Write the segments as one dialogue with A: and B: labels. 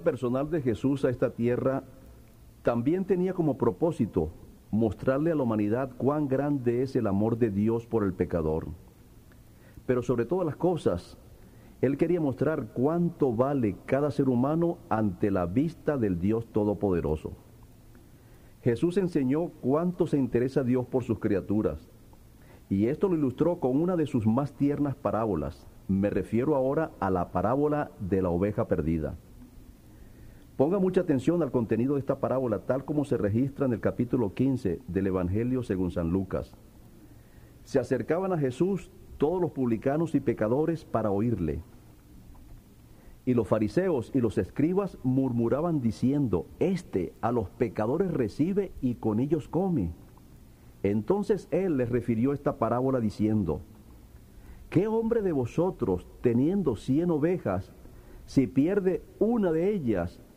A: personal de Jesús a esta tierra también tenía como propósito mostrarle a la humanidad cuán grande es el amor de Dios por el pecador. Pero sobre todas las cosas, Él quería mostrar cuánto vale cada ser humano ante la vista del Dios Todopoderoso. Jesús enseñó cuánto se interesa Dios por sus criaturas, y esto lo ilustró con una de sus más tiernas parábolas. Me refiero ahora a la parábola de la oveja perdida. Ponga mucha atención al contenido de esta parábola tal como se registra en el capítulo 15 del Evangelio según San Lucas. Se acercaban a Jesús todos los publicanos y pecadores para oírle. Y los fariseos y los escribas murmuraban diciendo, Este a los pecadores recibe y con ellos come. Entonces él les refirió esta parábola diciendo, ¿qué hombre de vosotros, teniendo cien ovejas, si pierde una de ellas,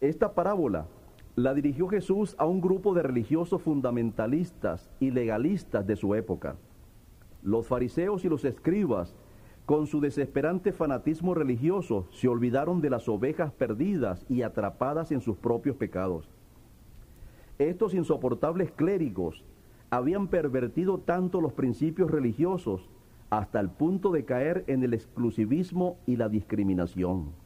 A: Esta parábola la dirigió Jesús a un grupo de religiosos fundamentalistas y legalistas de su época. Los fariseos y los escribas, con su desesperante fanatismo religioso, se olvidaron de las ovejas perdidas y atrapadas en sus propios pecados. Estos insoportables clérigos habían pervertido tanto los principios religiosos hasta el punto de caer en el exclusivismo y la discriminación.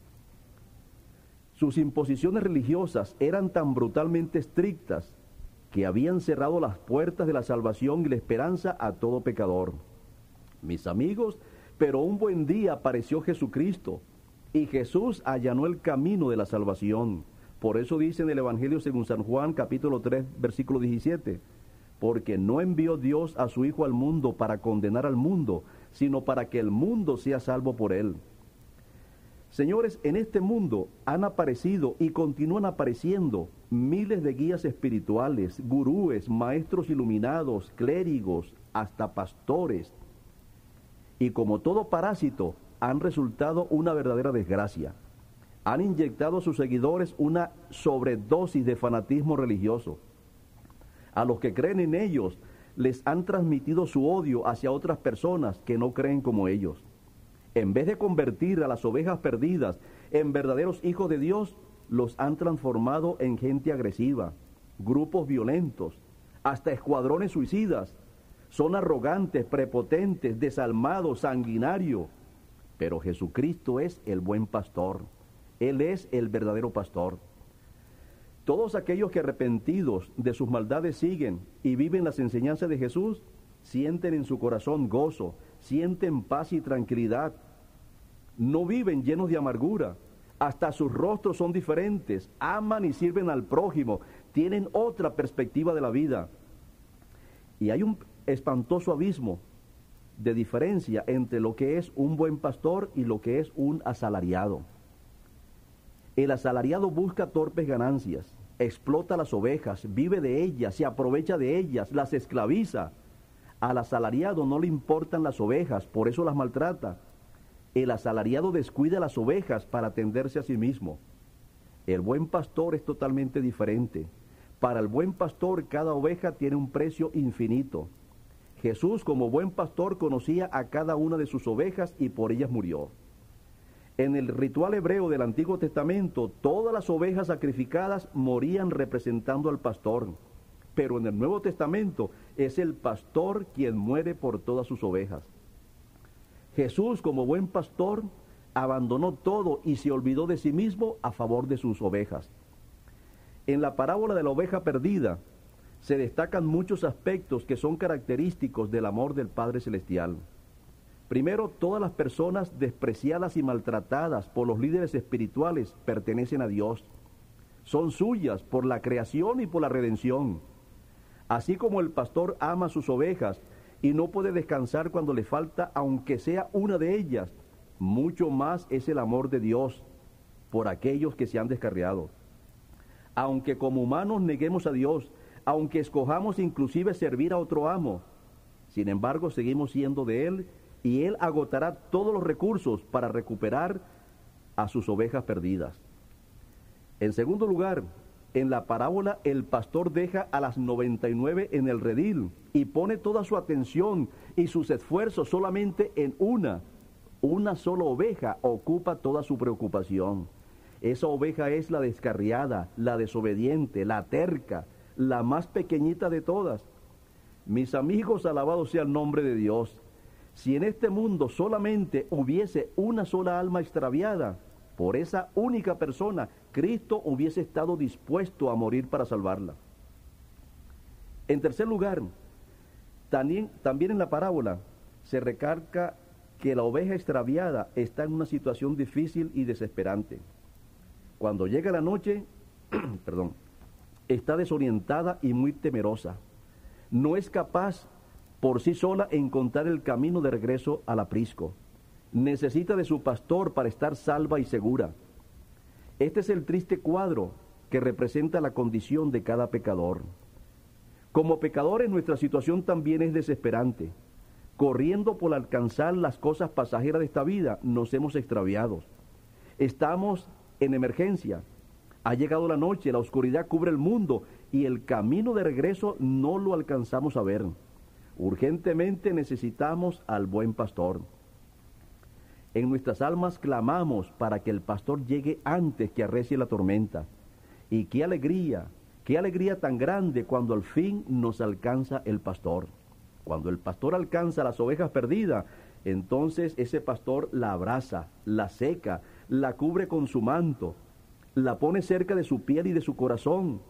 A: Sus imposiciones religiosas eran tan brutalmente estrictas que habían cerrado las puertas de la salvación y la esperanza a todo pecador. Mis amigos, pero un buen día apareció Jesucristo y Jesús allanó el camino de la salvación. Por eso dice en el Evangelio según San Juan capítulo 3 versículo 17, porque no envió Dios a su Hijo al mundo para condenar al mundo, sino para que el mundo sea salvo por él. Señores, en este mundo han aparecido y continúan apareciendo miles de guías espirituales, gurúes, maestros iluminados, clérigos, hasta pastores. Y como todo parásito, han resultado una verdadera desgracia. Han inyectado a sus seguidores una sobredosis de fanatismo religioso. A los que creen en ellos les han transmitido su odio hacia otras personas que no creen como ellos. En vez de convertir a las ovejas perdidas en verdaderos hijos de Dios, los han transformado en gente agresiva, grupos violentos, hasta escuadrones suicidas. Son arrogantes, prepotentes, desalmados, sanguinarios. Pero Jesucristo es el buen pastor. Él es el verdadero pastor. Todos aquellos que arrepentidos de sus maldades siguen y viven las enseñanzas de Jesús, sienten en su corazón gozo, sienten paz y tranquilidad. No viven llenos de amargura. Hasta sus rostros son diferentes. Aman y sirven al prójimo. Tienen otra perspectiva de la vida. Y hay un espantoso abismo de diferencia entre lo que es un buen pastor y lo que es un asalariado. El asalariado busca torpes ganancias, explota las ovejas, vive de ellas, se aprovecha de ellas, las esclaviza. Al asalariado no le importan las ovejas, por eso las maltrata. El asalariado descuida las ovejas para atenderse a sí mismo. El buen pastor es totalmente diferente. Para el buen pastor cada oveja tiene un precio infinito. Jesús como buen pastor conocía a cada una de sus ovejas y por ellas murió. En el ritual hebreo del Antiguo Testamento, todas las ovejas sacrificadas morían representando al pastor. Pero en el Nuevo Testamento es el pastor quien muere por todas sus ovejas. Jesús, como buen pastor, abandonó todo y se olvidó de sí mismo a favor de sus ovejas. En la parábola de la oveja perdida se destacan muchos aspectos que son característicos del amor del Padre Celestial. Primero, todas las personas despreciadas y maltratadas por los líderes espirituales pertenecen a Dios. Son suyas por la creación y por la redención. Así como el pastor ama sus ovejas y no puede descansar cuando le falta aunque sea una de ellas, mucho más es el amor de Dios. por aquellos que se han descarriado. Aunque como humanos neguemos a Dios, aunque escojamos inclusive servir a otro amo, sin embargo seguimos siendo de Él y Él agotará todos los recursos para recuperar a sus ovejas perdidas. En segundo lugar, en la parábola el pastor deja a las 99 en el redil y pone toda su atención y sus esfuerzos solamente en una. Una sola oveja ocupa toda su preocupación. Esa oveja es la descarriada, la desobediente, la terca, la más pequeñita de todas. Mis amigos, alabado sea el nombre de Dios. Si en este mundo solamente hubiese una sola alma extraviada, por esa única persona, Cristo hubiese estado dispuesto a morir para salvarla. En tercer lugar, también, también en la parábola se recarga que la oveja extraviada está en una situación difícil y desesperante. Cuando llega la noche, perdón, está desorientada y muy temerosa. No es capaz por sí sola encontrar el camino de regreso al aprisco. Necesita de su pastor para estar salva y segura. Este es el triste cuadro que representa la condición de cada pecador. Como pecadores nuestra situación también es desesperante. Corriendo por alcanzar las cosas pasajeras de esta vida, nos hemos extraviado. Estamos en emergencia. Ha llegado la noche, la oscuridad cubre el mundo y el camino de regreso no lo alcanzamos a ver. Urgentemente necesitamos al buen pastor. En nuestras almas clamamos para que el pastor llegue antes que arrecie la tormenta. Y qué alegría, qué alegría tan grande cuando al fin nos alcanza el pastor. Cuando el pastor alcanza las ovejas perdidas, entonces ese pastor la abraza, la seca, la cubre con su manto, la pone cerca de su piel y de su corazón.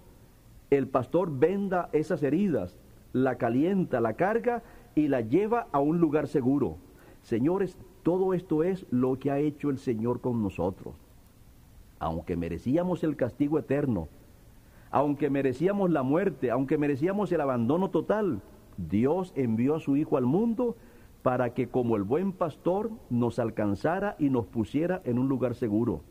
A: El pastor venda esas heridas, la calienta, la carga y la lleva a un lugar seguro. Señores, todo esto es lo que ha hecho el Señor con nosotros. Aunque merecíamos el castigo eterno, aunque merecíamos la muerte, aunque merecíamos el abandono total, Dios envió a su Hijo al mundo para que como el buen pastor nos alcanzara y nos pusiera en un lugar seguro.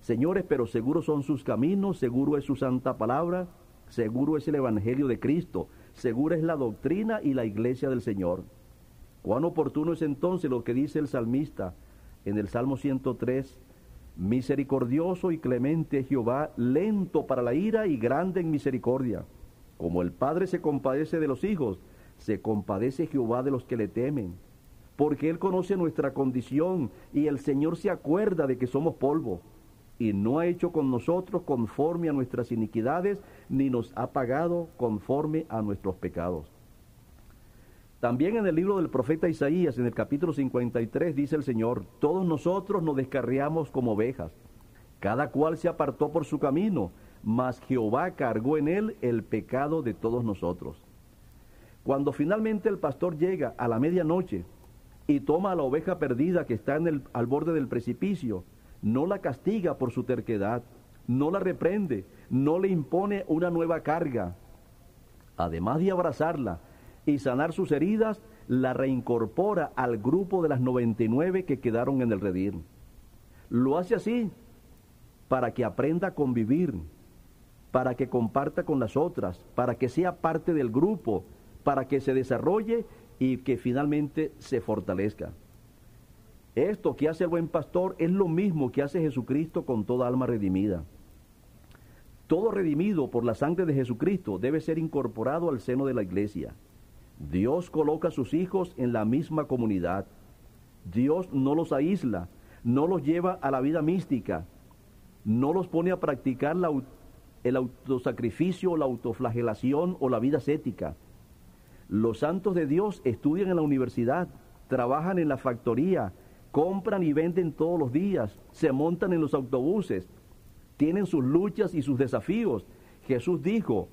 A: Señores, pero seguros son sus caminos, seguro es su santa palabra, seguro es el Evangelio de Cristo, segura es la doctrina y la iglesia del Señor. Cuán oportuno es entonces lo que dice el salmista en el Salmo 103, misericordioso y clemente Jehová, lento para la ira y grande en misericordia. Como el Padre se compadece de los hijos, se compadece Jehová de los que le temen, porque Él conoce nuestra condición y el Señor se acuerda de que somos polvo, y no ha hecho con nosotros conforme a nuestras iniquidades, ni nos ha pagado conforme a nuestros pecados. También en el libro del profeta Isaías, en el capítulo 53, dice el Señor, todos nosotros nos descarriamos como ovejas, cada cual se apartó por su camino, mas Jehová cargó en él el pecado de todos nosotros. Cuando finalmente el pastor llega a la medianoche y toma a la oveja perdida que está en el, al borde del precipicio, no la castiga por su terquedad, no la reprende, no le impone una nueva carga. Además de abrazarla, y sanar sus heridas, la reincorpora al grupo de las 99 que quedaron en el redil. Lo hace así para que aprenda a convivir, para que comparta con las otras, para que sea parte del grupo, para que se desarrolle y que finalmente se fortalezca. Esto que hace el buen pastor es lo mismo que hace Jesucristo con toda alma redimida. Todo redimido por la sangre de Jesucristo debe ser incorporado al seno de la iglesia. Dios coloca a sus hijos en la misma comunidad. Dios no los aísla, no los lleva a la vida mística, no los pone a practicar el autosacrificio, la autoflagelación o la vida ascética. Los santos de Dios estudian en la universidad, trabajan en la factoría, compran y venden todos los días, se montan en los autobuses, tienen sus luchas y sus desafíos. Jesús dijo,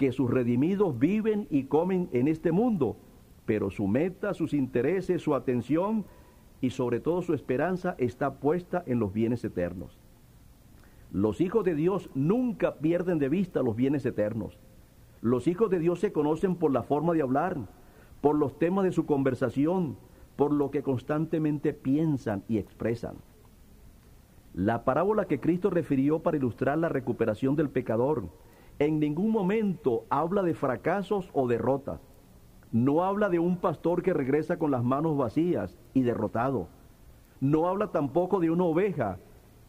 A: que sus redimidos viven y comen en este mundo, pero su meta, sus intereses, su atención y sobre todo su esperanza está puesta en los bienes eternos. Los hijos de Dios nunca pierden de vista los bienes eternos. Los hijos de Dios se conocen por la forma de hablar, por los temas de su conversación, por lo que constantemente piensan y expresan. La parábola que Cristo refirió para ilustrar la recuperación del pecador en ningún momento habla de fracasos o derrotas. No habla de un pastor que regresa con las manos vacías y derrotado. No habla tampoco de una oveja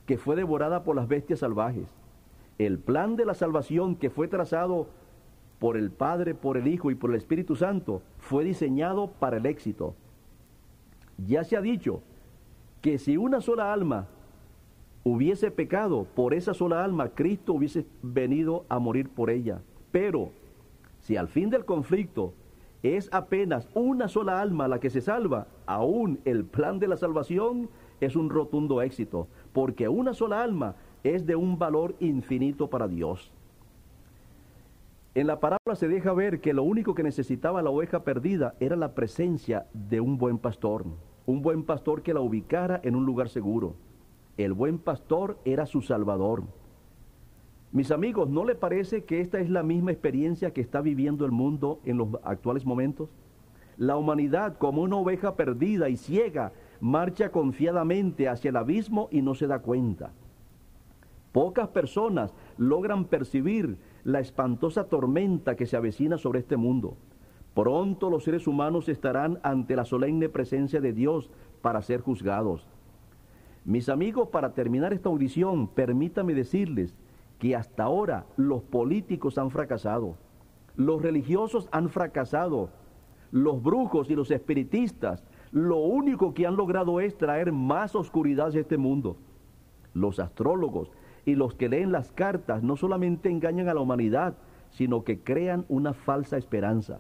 A: que fue devorada por las bestias salvajes. El plan de la salvación que fue trazado por el Padre, por el Hijo y por el Espíritu Santo fue diseñado para el éxito. Ya se ha dicho que si una sola alma hubiese pecado, por esa sola alma Cristo hubiese venido a morir por ella. Pero si al fin del conflicto es apenas una sola alma la que se salva, aún el plan de la salvación es un rotundo éxito, porque una sola alma es de un valor infinito para Dios. En la parábola se deja ver que lo único que necesitaba la oveja perdida era la presencia de un buen pastor, un buen pastor que la ubicara en un lugar seguro. El buen pastor era su salvador. Mis amigos, ¿no le parece que esta es la misma experiencia que está viviendo el mundo en los actuales momentos? La humanidad, como una oveja perdida y ciega, marcha confiadamente hacia el abismo y no se da cuenta. Pocas personas logran percibir la espantosa tormenta que se avecina sobre este mundo. Pronto los seres humanos estarán ante la solemne presencia de Dios para ser juzgados. Mis amigos, para terminar esta audición, permítame decirles que hasta ahora los políticos han fracasado, los religiosos han fracasado, los brujos y los espiritistas lo único que han logrado es traer más oscuridad a este mundo. Los astrólogos y los que leen las cartas no solamente engañan a la humanidad, sino que crean una falsa esperanza.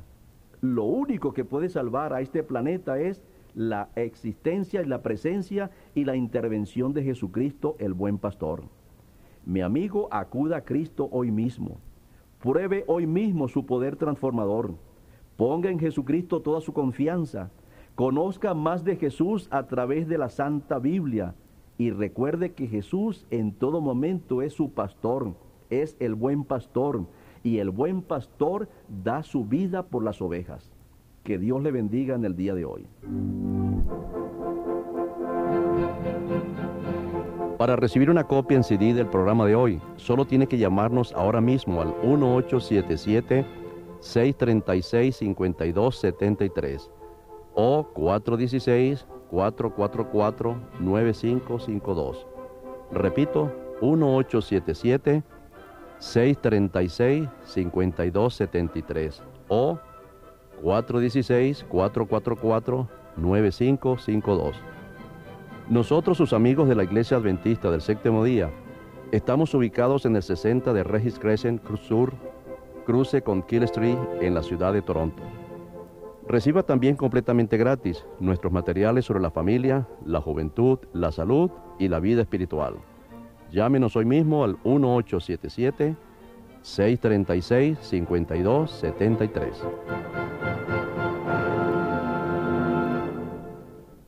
A: Lo único que puede salvar a este planeta es la existencia y la presencia y la intervención de Jesucristo, el buen pastor. Mi amigo, acuda a Cristo hoy mismo. Pruebe hoy mismo su poder transformador. Ponga en Jesucristo toda su confianza. Conozca más de Jesús a través de la Santa Biblia y recuerde que Jesús en todo momento es su pastor, es el buen pastor y el buen pastor da su vida por las ovejas. Que Dios le bendiga en el día de hoy. Para recibir una copia en CD del programa de hoy, solo tiene que llamarnos ahora mismo al 1877-636-5273 o 416-444-9552. Repito, 1877-636-5273 o 416-444-9552. Nosotros, sus amigos de la Iglesia Adventista del Séptimo Día, estamos ubicados en el 60 de Regis Crescent Sur, cruce con Kill Street en la ciudad de Toronto. Reciba también completamente gratis nuestros materiales sobre la familia, la juventud, la salud y la vida espiritual. Llámenos hoy mismo al 1877 636 5273.